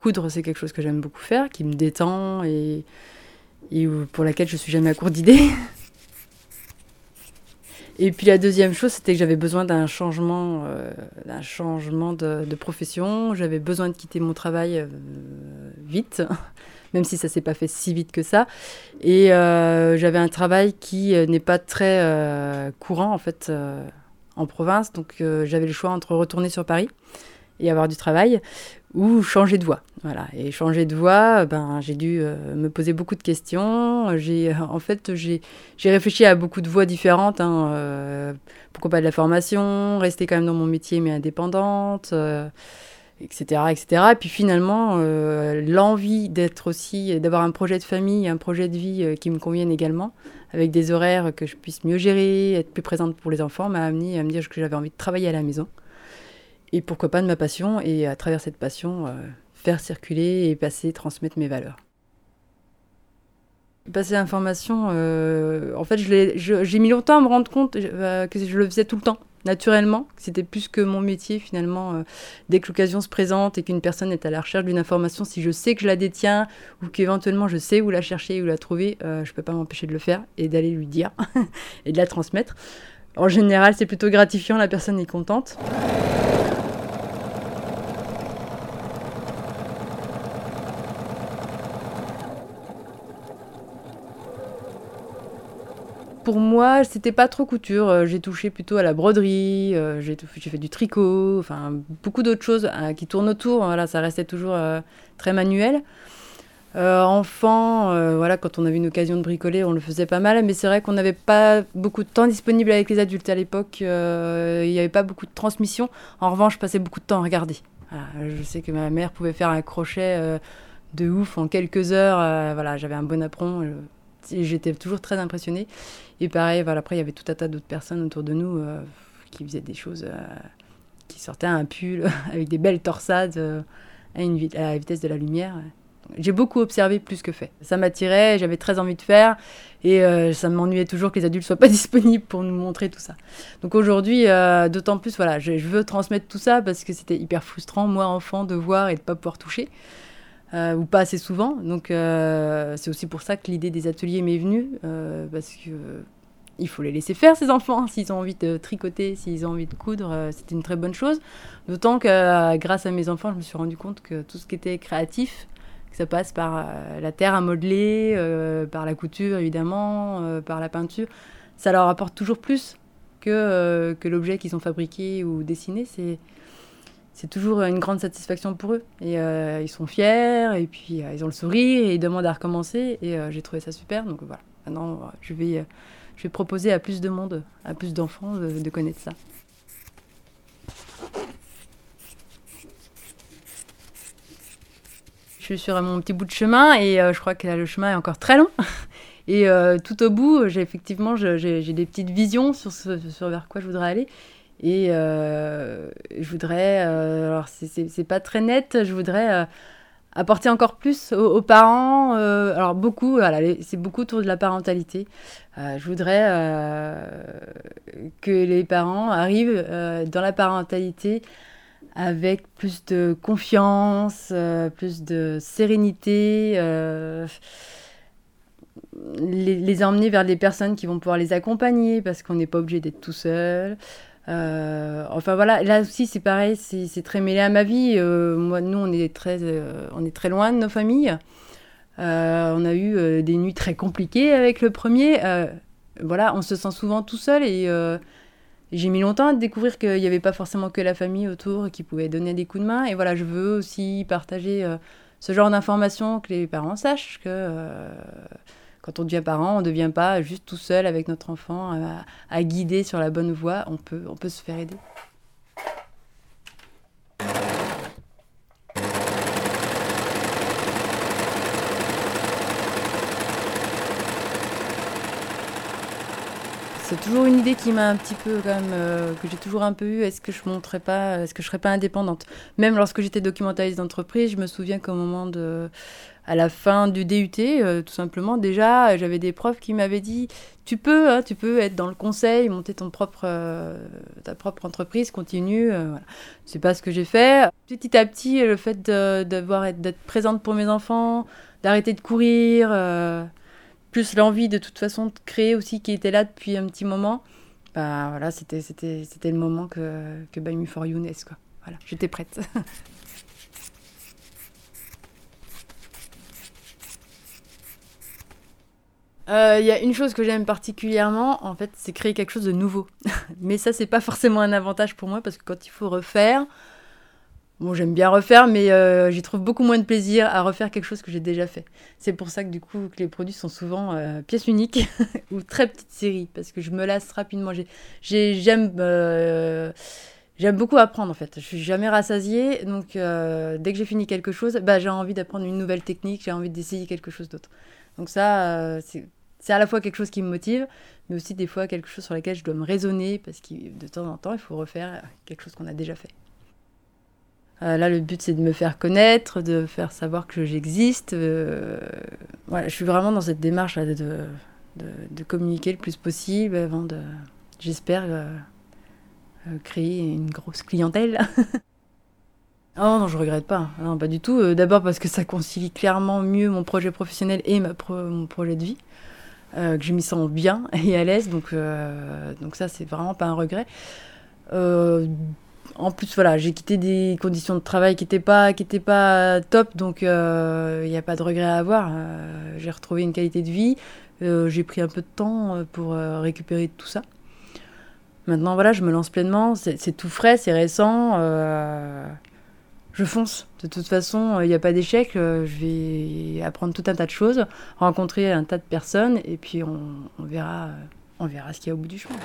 Coudre, c'est quelque chose que j'aime beaucoup faire, qui me détend et, pour laquelle je suis jamais à court d'idées. Et puis la deuxième chose, c'était que j'avais besoin d'un changement, euh, d'un changement de, profession. J'avais besoin de quitter mon travail euh, vite, même si ça s'est pas fait si vite que ça. Et euh, j'avais un travail qui n'est pas très courant en fait en province, donc j'avais le choix entre retourner sur Paris et avoir du travail ou changer de voie. Voilà. Et changer de voie, ben, j'ai dû euh, me poser beaucoup de questions. J'ai, euh, en fait, j'ai, réfléchi à beaucoup de voies différentes. Hein, euh, pourquoi pas de la formation, rester quand même dans mon métier mais indépendante, etc., etc. Et puis finalement, l'envie d'être aussi, d'avoir un projet de famille, un projet de vie qui me convienne également, avec des horaires que je puisse mieux gérer, être plus présente pour les enfants, m'a amené à me dire que j'avais envie de travailler à la maison et pourquoi pas de ma passion, et à travers cette passion, euh, faire circuler et passer, transmettre mes valeurs. Passer l'information, euh, en fait, j'ai mis longtemps à me rendre compte euh, que je le faisais tout le temps, naturellement, c'était plus que mon métier finalement. dès que l'occasion se présente et qu'une personne est à la recherche d'une information, si je sais que je la détiens ou qu'éventuellement je sais où la chercher, où la trouver, je ne peux pas m'empêcher de le faire et d'aller lui dire et de la transmettre. En général, c'est plutôt gratifiant, la personne est contente. Pour moi, c'était pas trop couture. Euh, j'ai touché plutôt à la broderie, euh, j'ai fait du tricot, enfin beaucoup d'autres choses euh, qui tournent autour. Voilà, ça restait toujours très manuel. enfant, voilà, quand on avait une occasion de bricoler, on le faisait pas mal, mais c'est vrai qu'on n'avait pas beaucoup de temps disponible avec les adultes à l'époque. il n'y avait pas beaucoup de transmission. En revanche, je passais beaucoup de temps à regarder. je sais que ma mère pouvait faire un crochet de ouf en quelques heures. voilà, j'avais un bon apron j'étais toujours très impressionnée. Et pareil, voilà, après, il y avait tout un tas d'autres personnes autour de nous euh, qui faisaient des choses, euh, qui sortaient un pull avec des belles torsades euh, à, une la vitesse de la lumière. J'ai beaucoup observé plus que fait. Ça m'attirait, j'avais très envie de faire et ça m'ennuyait toujours que les adultes soient pas disponibles pour nous montrer tout ça. Donc aujourd'hui, d'autant plus, voilà, je, je, veux transmettre tout ça parce que c'était hyper frustrant, moi enfant, de voir et de pas pouvoir toucher. Euh, ou pas assez souvent. Donc euh, c'est aussi pour ça que l'idée des ateliers m'est venue, euh, parce que il faut les laisser faire ces enfants, s'ils ont envie de tricoter, s'ils ont envie de coudre, c'était une très bonne chose. D'autant que grâce à mes enfants, je me suis rendu compte que tout ce qui était créatif, que ça passe par la terre à modeler, par la couture évidemment, par la peinture, ça leur apporte toujours plus que, que l'objet qu'ils ont fabriqué ou dessiné. C'est c'est toujours une grande satisfaction pour eux. Et euh, ils sont fiers, et puis euh, ils ont le sourire, et ils demandent à recommencer. Et euh, j'ai trouvé ça super. Donc voilà, maintenant, je vais, je vais proposer à plus de monde, à plus d'enfants de, connaître ça. Je suis sur mon petit bout de chemin, et je crois que le chemin est encore très long. Et tout au bout, j'ai effectivement j'ai des petites visions sur, ce, sur vers quoi je voudrais aller. Et euh, je voudrais, euh, alors c'est pas très net, je voudrais euh, apporter encore plus aux, parents. alors beaucoup, voilà, c'est beaucoup autour de la parentalité. je voudrais que les parents arrivent dans la parentalité avec plus de confiance, plus de sérénité. Les, emmener vers des personnes qui vont pouvoir les accompagner parce qu'on n'est pas obligé d'être tout seul. Euh, enfin voilà, là aussi c'est pareil, c'est très mêlé à ma vie. Euh, moi, nous, on est très, euh, on est très loin de nos familles. on a eu des nuits très compliquées avec le premier. voilà, on se sent souvent tout seul et j'ai mis longtemps à découvrir qu'il n'y avait pas forcément que la famille autour qui pouvait donner des coups de main. Et voilà, je veux aussi partager ce genre d'informations que les parents sachent que quand on devient parent, on ne devient pas juste tout seul avec notre enfant à, guider sur la bonne voie. On peut, on peut se faire aider. C'est toujours une idée qui m'a un petit peu quand même euh, que j'ai toujours un peu eu. Est-ce que je monterais pas, est-ce que je serais pas indépendante? Même lorsque j'étais documentaliste d'entreprise, je me souviens qu'au moment de, à la fin du DUT, euh, tout simplement, déjà, j'avais des profs qui m'avaient dit tu peux, hein, tu peux être dans le conseil, monter ton propre, euh, ta propre entreprise, continue. voilà. C'est pas ce que j'ai fait. Petit à petit, le fait d'avoir d'être présente pour mes enfants, d'arrêter de courir plus l'envie de toute façon de créer aussi qui était là depuis un petit moment, bah voilà, c'était, le moment que, que Buy Me For You naisse. Voilà, j'étais prête. Il euh, y a une chose que j'aime particulièrement, en fait, c'est créer quelque chose de nouveau. mais ça, c'est pas forcément un avantage pour moi parce que quand il faut refaire, Bon, j'aime bien refaire, mais euh, j'y trouve beaucoup moins de plaisir à refaire quelque chose que j'ai déjà fait. C'est pour ça que du coup, que les produits sont souvent euh, pièces uniques ou très petites séries, parce que je me lasse rapidement. J'aime j'aime beaucoup apprendre en fait. Je suis jamais rassasiée, donc dès que j'ai fini quelque chose, bah, j'ai envie d'apprendre une nouvelle technique, j'ai envie d'essayer quelque chose d'autre. Donc ça, c'est à la fois quelque chose qui me motive, mais aussi des fois quelque chose sur lequel je dois me raisonner, parce que de temps en temps, il faut refaire quelque chose qu'on a déjà fait. Euh, là, le but, c'est de me faire connaître, de faire savoir que j'existe. Euh, je suis vraiment dans cette démarche de, de, de, communiquer le plus possible avant de, j'espère, euh, créer une grosse clientèle. oh non, je regrette pas. Non, pas du tout. D'abord parce que ça concilie clairement mieux mon projet professionnel et ma mon projet de vie. Que je m'y sens bien et à l'aise. Donc, donc ça, c'est vraiment pas un regret en plus, voilà, j'ai quitté des conditions de travail qui n'étaient pas, pas top, donc il euh, n'y a pas de regret à avoir. Euh, j'ai retrouvé une qualité de vie. Euh, j'ai pris un peu de temps pour récupérer tout ça. Maintenant, voilà, je me lance pleinement. C'est tout frais, c'est récent. Je fonce. De toute façon, il n'y a pas d'échec. je vais apprendre tout un tas de choses, rencontrer un tas de personnes, et puis on, verra, on verra ce qu'il y a au bout du chemin.